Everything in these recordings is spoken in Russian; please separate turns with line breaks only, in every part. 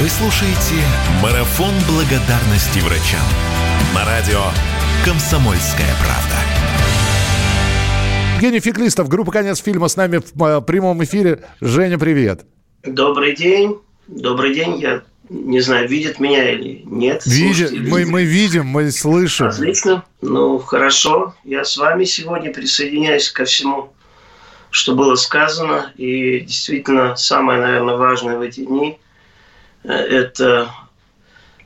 Вы слушаете «Марафон благодарности врачам» на радио «Комсомольская правда».
Евгений Феклистов, группа «Конец фильма» с нами в э, прямом эфире. Женя, привет.
Добрый день. Добрый день. Я не знаю, видят меня или нет.
Видим, мы, мы видим, мы слышим.
Отлично. Ну, хорошо. Я с вами сегодня присоединяюсь ко всему, что было сказано. И действительно, самое, наверное, важное в эти дни – это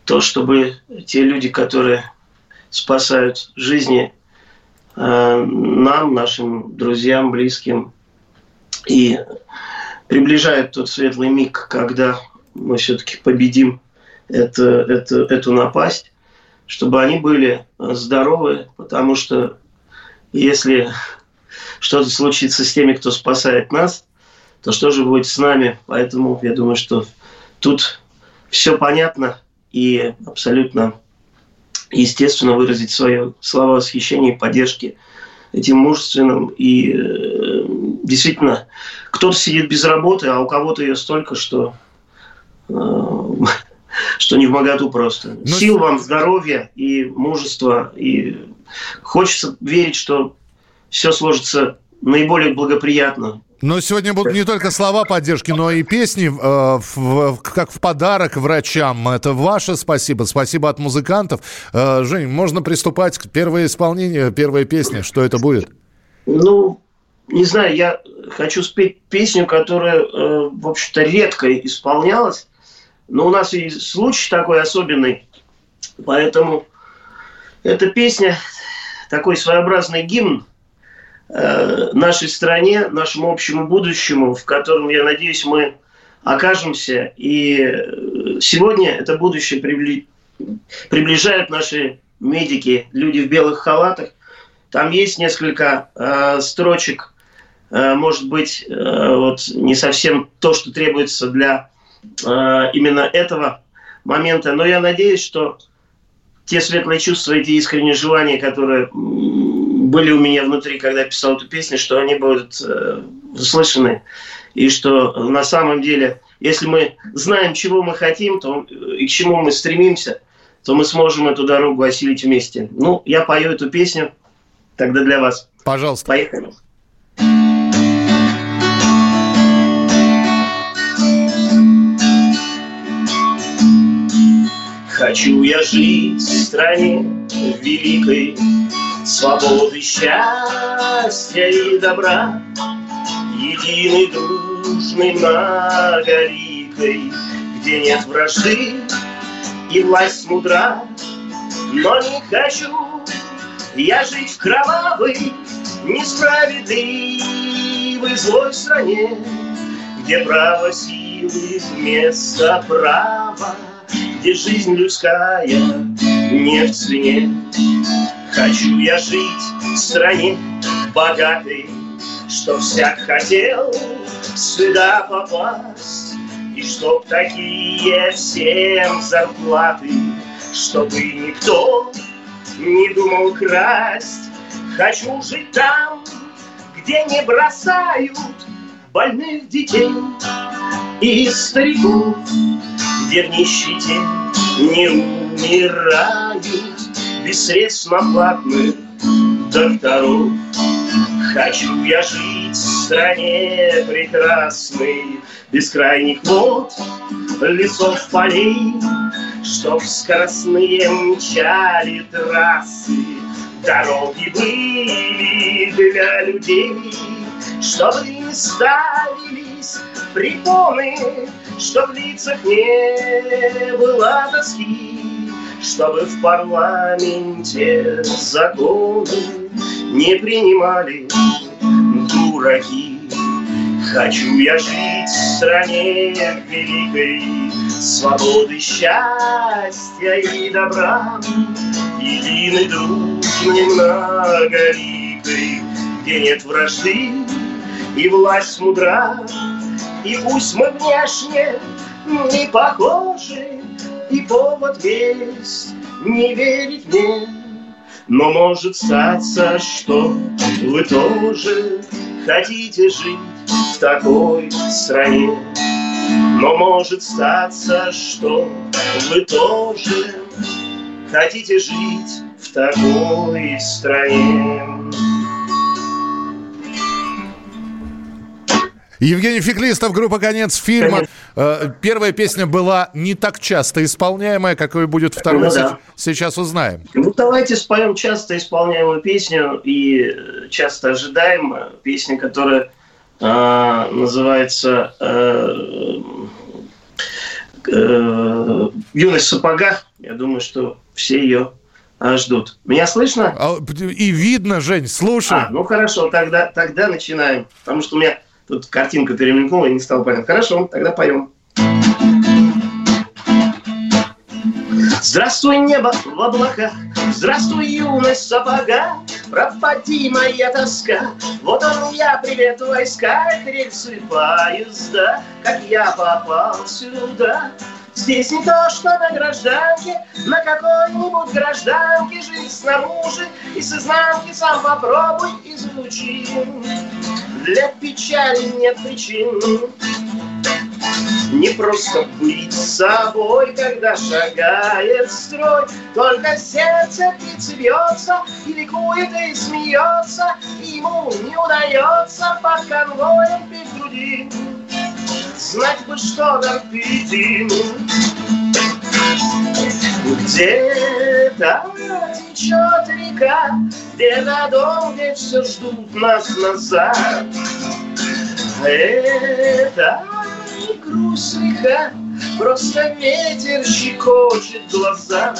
то, чтобы те люди, которые спасают жизни э, нам, нашим друзьям, близким, и приближают тот светлый миг, когда мы все-таки победим это, это, эту напасть, чтобы они были здоровы, потому что если что-то случится с теми, кто спасает нас, то что же будет с нами? Поэтому я думаю, что тут все понятно и абсолютно естественно выразить свое слова восхищения и поддержки этим мужественным и э, действительно кто-то сидит без работы, а у кого-то ее столько, что Э, что не в моготу просто. Но... Ну, Сил вам, здоровья и мужества. И хочется верить, что все сложится наиболее благоприятно.
Но сегодня будут не только слова поддержки, но и песни, э, в, как в подарок врачам. Это ваше спасибо. Спасибо от музыкантов. Э, Жень, можно приступать к первое исполнение, первая песня. Что это будет?
Ну, не знаю, я хочу спеть песню, которая, э, в общем-то, редко исполнялась. Но у нас и случай такой особенный, поэтому эта песня такой своеобразный гимн нашей стране, нашему общему будущему, в котором, я надеюсь, мы окажемся. И сегодня это будущее прибли... приближают наши медики, люди в белых халатах. Там есть несколько э, строчек, э, может быть, э, вот не совсем то, что требуется для Э, именно этого момента. Но я надеюсь, что те светлые чувства, эти искренние желания, которые были у меня внутри, когда я писал эту песню, что они будут э, услышаны. И что на самом деле, если мы знаем, чего мы хотим, то и к чему мы стремимся, то мы сможем эту дорогу осилить вместе. Ну, я пою эту песню тогда для вас.
Пожалуйста.
Поехали. Хочу я жить в стране великой, Свободы, счастья и добра, Единой, дружной, многоликой, Где нет вражды и власть мудра. Но не хочу я жить в кровавой, Несправедливой злой стране, Где право силы вместо права где жизнь людская не в цене. Хочу я жить в стране богатой, Чтоб всяк хотел сюда попасть, И чтоб такие всем зарплаты, Чтобы никто не думал красть. Хочу жить там, где не бросают больных детей и стариков, где в нищете не умирают без средств на платных докторов. Хочу я жить в стране прекрасной, без крайних вод, лесов, полей, Чтоб скоростные мчали трассы, дороги были для людей, Чтобы не ставились препоны что в лицах не было тоски, чтобы в парламенте законы не принимали дураки. Хочу я жить в стране великой, свободы, счастья и добра, единой, дружной, многоликой, где нет вражды и власть мудра, и пусть мы внешне не похожи, И повод весь не верить мне, Но может статься, что вы тоже Хотите жить в такой стране. Но может статься, что вы тоже Хотите жить в такой стране.
Евгений Феклистов, группа «Конец фильма». Э, первая песня была не так часто исполняемая, какой будет вторая. Ну, да. Сейчас узнаем.
Ну, давайте споем часто исполняемую песню и часто ожидаемую. Песня, которая э, называется э, э, «Юность в сапогах». Я думаю, что все ее ждут. Меня слышно? А,
и видно, Жень, слушай. А,
ну хорошо, тогда, тогда начинаем. Потому что у меня тут картинка перемелькнула и не стало понятно. Хорошо, тогда поем. Здравствуй, небо в облаках, здравствуй, юность сапога, пропади моя тоска. Вот он я, привет, войска, рельсы поезда, как я попал сюда. Здесь не то, что на гражданке, на какой-нибудь гражданке Жить снаружи и с изнанки сам попробуй изучи. Для печали нет причин. Не просто быть собой, когда шагает строй, Только сердце птицы бьется и ликует и смеется, И ему не удается под конвоем груди знать бы, что нам впереди. Где-то течет река, где все ждут нас назад. Это не грусть лиха, просто ветер щекочет глаза.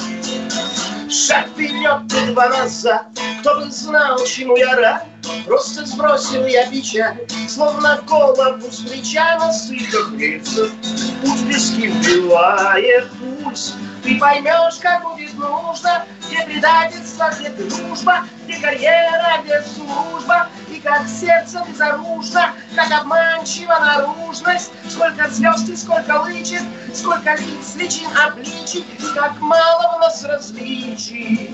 Шаг вперед два назад, кто бы знал, чему я рад, Просто сбросил я печаль, словно голову с плеча на стыках рельсов. Путь виски вбивает пульс, ты поймешь, как будет нужно, где предательство, где дружба, где карьера, где служба, и как сердце безоружно, как обманчива наружность, сколько звезд и сколько лычит, сколько лиц, личин, обличий, и как мало в нас различий.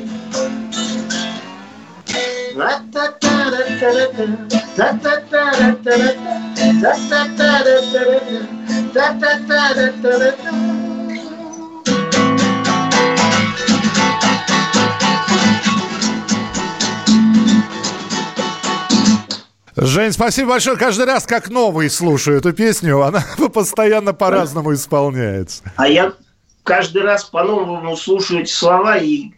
Жень, спасибо большое. Каждый раз как новый слушаю эту песню. Она постоянно по-разному исполняется.
А я каждый раз по-новому слушаю эти слова и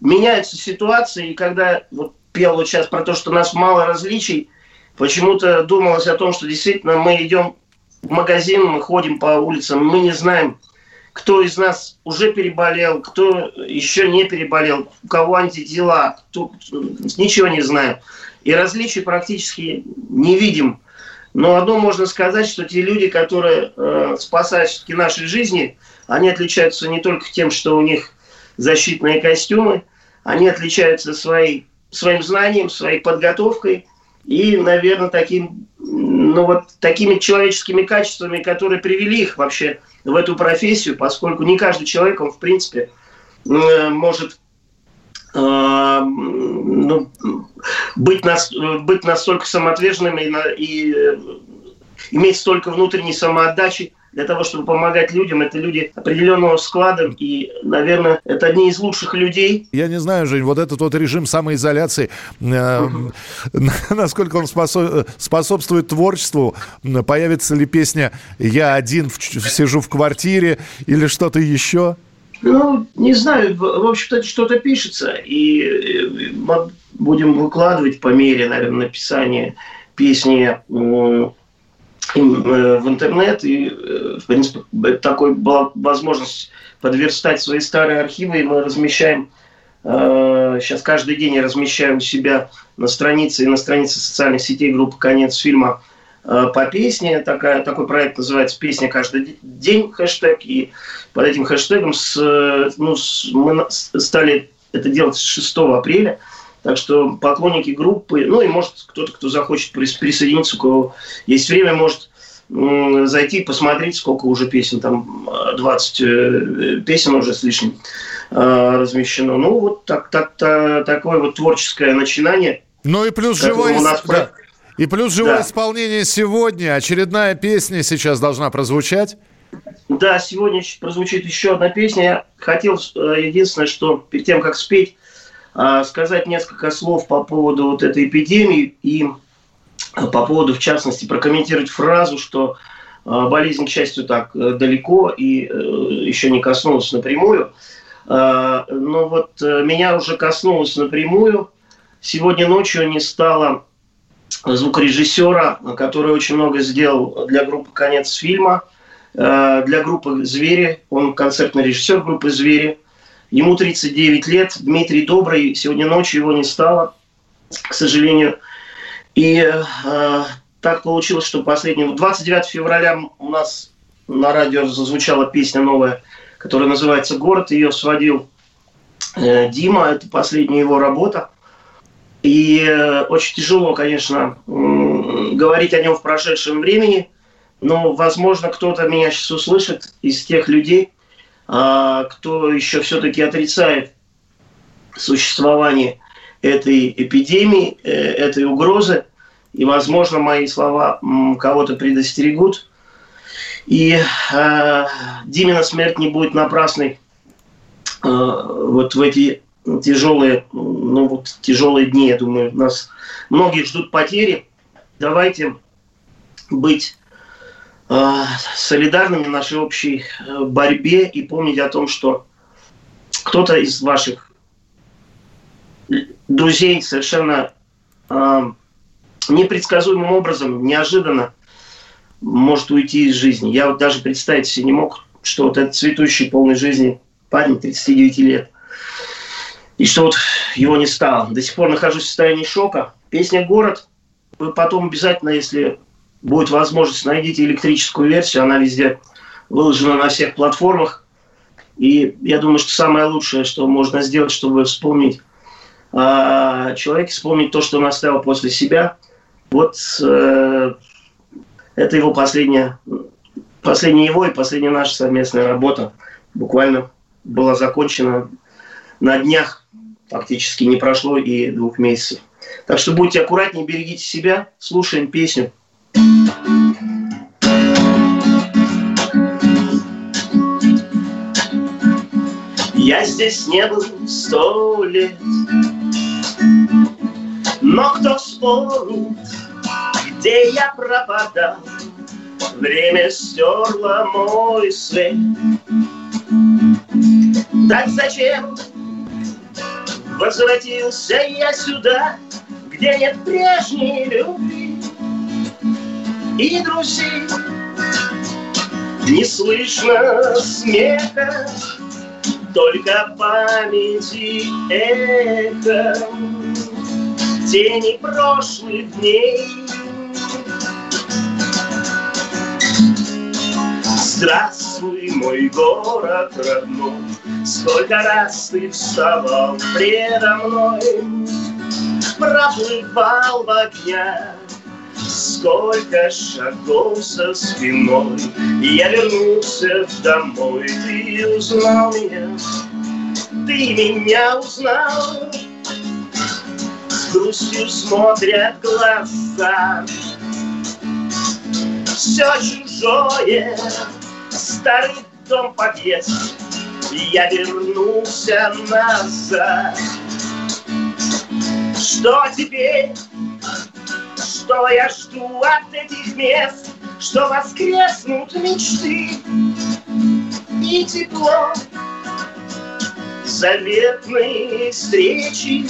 меняются ситуации, и когда вот пел вот сейчас про то, что нас мало различий, почему-то думалось о том, что действительно мы идем в магазин, мы ходим по улицам, мы не знаем, кто из нас уже переболел, кто еще не переболел, у кого антитела, кто, ничего не знаем. И различий практически не видим. Но одно можно сказать, что те люди, которые э, спасают все-таки наши жизни, они отличаются не только тем, что у них защитные костюмы, они отличаются своей своим знанием, своей подготовкой и, наверное, таким, ну вот такими человеческими качествами, которые привели их вообще в эту профессию, поскольку не каждый человек, он в принципе э, может э, ну, быть, нас, быть настолько самоотверженным и, и э, иметь столько внутренней самоотдачи, для того, чтобы помогать людям. Это люди определенного склада, и, наверное, это одни из лучших людей.
Я не знаю, Жень, вот этот вот режим самоизоляции, э, насколько он способствует творчеству, появится ли песня «Я один сижу в квартире» или что-то еще?
Ну, не знаю, в общем-то, что-то пишется, и мы будем выкладывать по мере, наверное, написания песни Э, в интернет, и, э, в принципе, такой была возможность подверстать свои старые архивы, и мы размещаем, сейчас э, каждый день я размещаю у себя на странице и на странице социальных сетей группы «Конец фильма» по песне. Такая, такой проект называется «Песня каждый день» хэштег. И под этим хэштегом с, ну, с, мы стали это делать с 6 апреля – так что поклонники группы, ну и может кто-то, кто захочет присоединиться, у кого есть время, может зайти посмотреть, сколько уже песен, там 20 э, песен уже с лишним э, размещено. Ну, вот так, так, так, такое вот творческое начинание.
Ну и плюс живое, у нас да. и плюс живое да. исполнение сегодня. Очередная песня сейчас должна прозвучать.
Да, сегодня прозвучит еще одна песня. Я хотел э, единственное, что перед тем, как спеть, сказать несколько слов по поводу вот этой эпидемии и э, по поводу, в частности, прокомментировать фразу, что болезнь, к счастью, так далеко и еще не коснулась напрямую. Но вот меня уже коснулось напрямую. Сегодня ночью не стало звукорежиссера, который очень много сделал для группы «Конец фильма», Э, для группы «Звери». Он концертный режиссер группы «Звери». Ему 39 лет. Дмитрий Добрый. Сегодня ночью его не стало, к сожалению. И э, так получилось, что последнего... 29 февраля у нас на радио зазвучала песня новая, которая называется «Город». Ее сводил э, Дима. Это последняя его работа. И э, очень тяжело, конечно, э, говорить о нем в прошедшем времени – но, возможно, кто-то меня сейчас услышит из тех людей, кто еще все-таки отрицает существование этой эпидемии, э, этой угрозы. И, возможно, мои слова кого-то предостерегут. И э, Димина смерть не будет напрасной э, вот в эти тяжелые, ну вот тяжелые дни, я думаю, нас многих ждут потери. Давайте быть солидарными в нашей общей э, борьбе и помнить о том, что кто-то из ваших друзей совершенно э, непредсказуемым образом, неожиданно может уйти из жизни. Я вот даже представить себе не мог, что вот этот цветущий полной жизни парень 39 лет, и что вот его не стало. До сих пор нахожусь в состоянии шока. Песня «Город» вы потом обязательно, если будет возможность, найдите электрическую версию, она везде выложена на всех платформах. И я думаю, что самое лучшее, что можно сделать, чтобы вспомнить э, человека, вспомнить то, что он оставил после себя, вот э, это его последняя, последняя его и последняя наша совместная работа буквально была закончена на днях, фактически не прошло и двух месяцев. Так что будьте аккуратнее, берегите себя, слушаем песню – я здесь не был сто лет, но кто вспомнит, где я пропадал, время стерло мой след. Так зачем возвратился я сюда, где нет прежней любви? И друзей. Не слышно смеха, только памяти эхо, тени прошлых дней. Здравствуй, мой город родной, Сколько раз ты вставал предо мной, Проплывал в огнях Сколько шагов со спиной. Я вернулся домой Ты узнал меня. Ты меня узнал. С грустью смотрят глаза. Все чужое. Старый дом подъезд. Я вернулся назад. Что теперь что я жду от этих мест, что воскреснут мечты и тепло заветные встречи.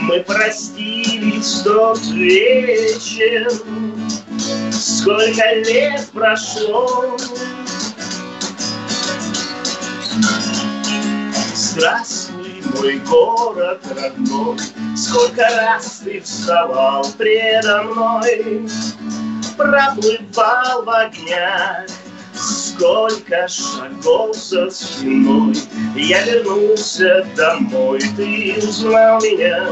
Мы простились тот вечер, сколько лет прошло. Здравствуй, мой город родной, Сколько раз ты вставал предо мной, Проплывал в огнях, Сколько шагов за спиной, Я вернулся домой, ты узнал меня,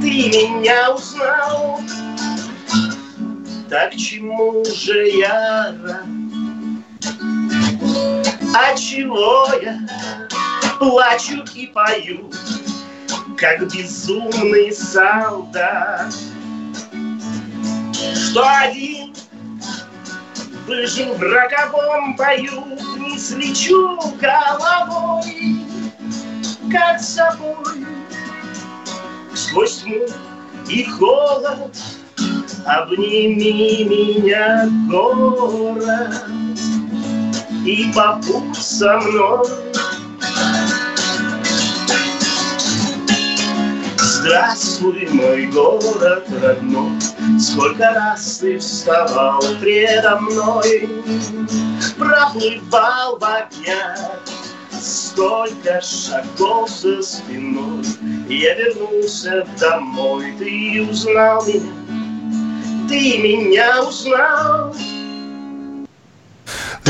Ты меня узнал, так чему же я рад? А чего я плачу и пою, как безумный солдат. Что один в рыжем роковом бою не слечу головой, как собой. Сквозь тьму и холод обними меня, город, и побудь со мной. Здравствуй, мой город родной, Сколько раз ты вставал предо мной, Проплывал в огнях, Сколько шагов за спиной, Я вернулся домой, ты узнал меня, Ты меня узнал,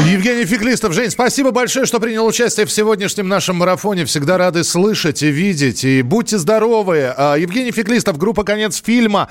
Евгений Феклистов. Жень, спасибо большое, что принял участие в сегодняшнем нашем марафоне. Всегда рады слышать и видеть. И будьте здоровы. А, Евгений Феклистов, группа «Конец фильма».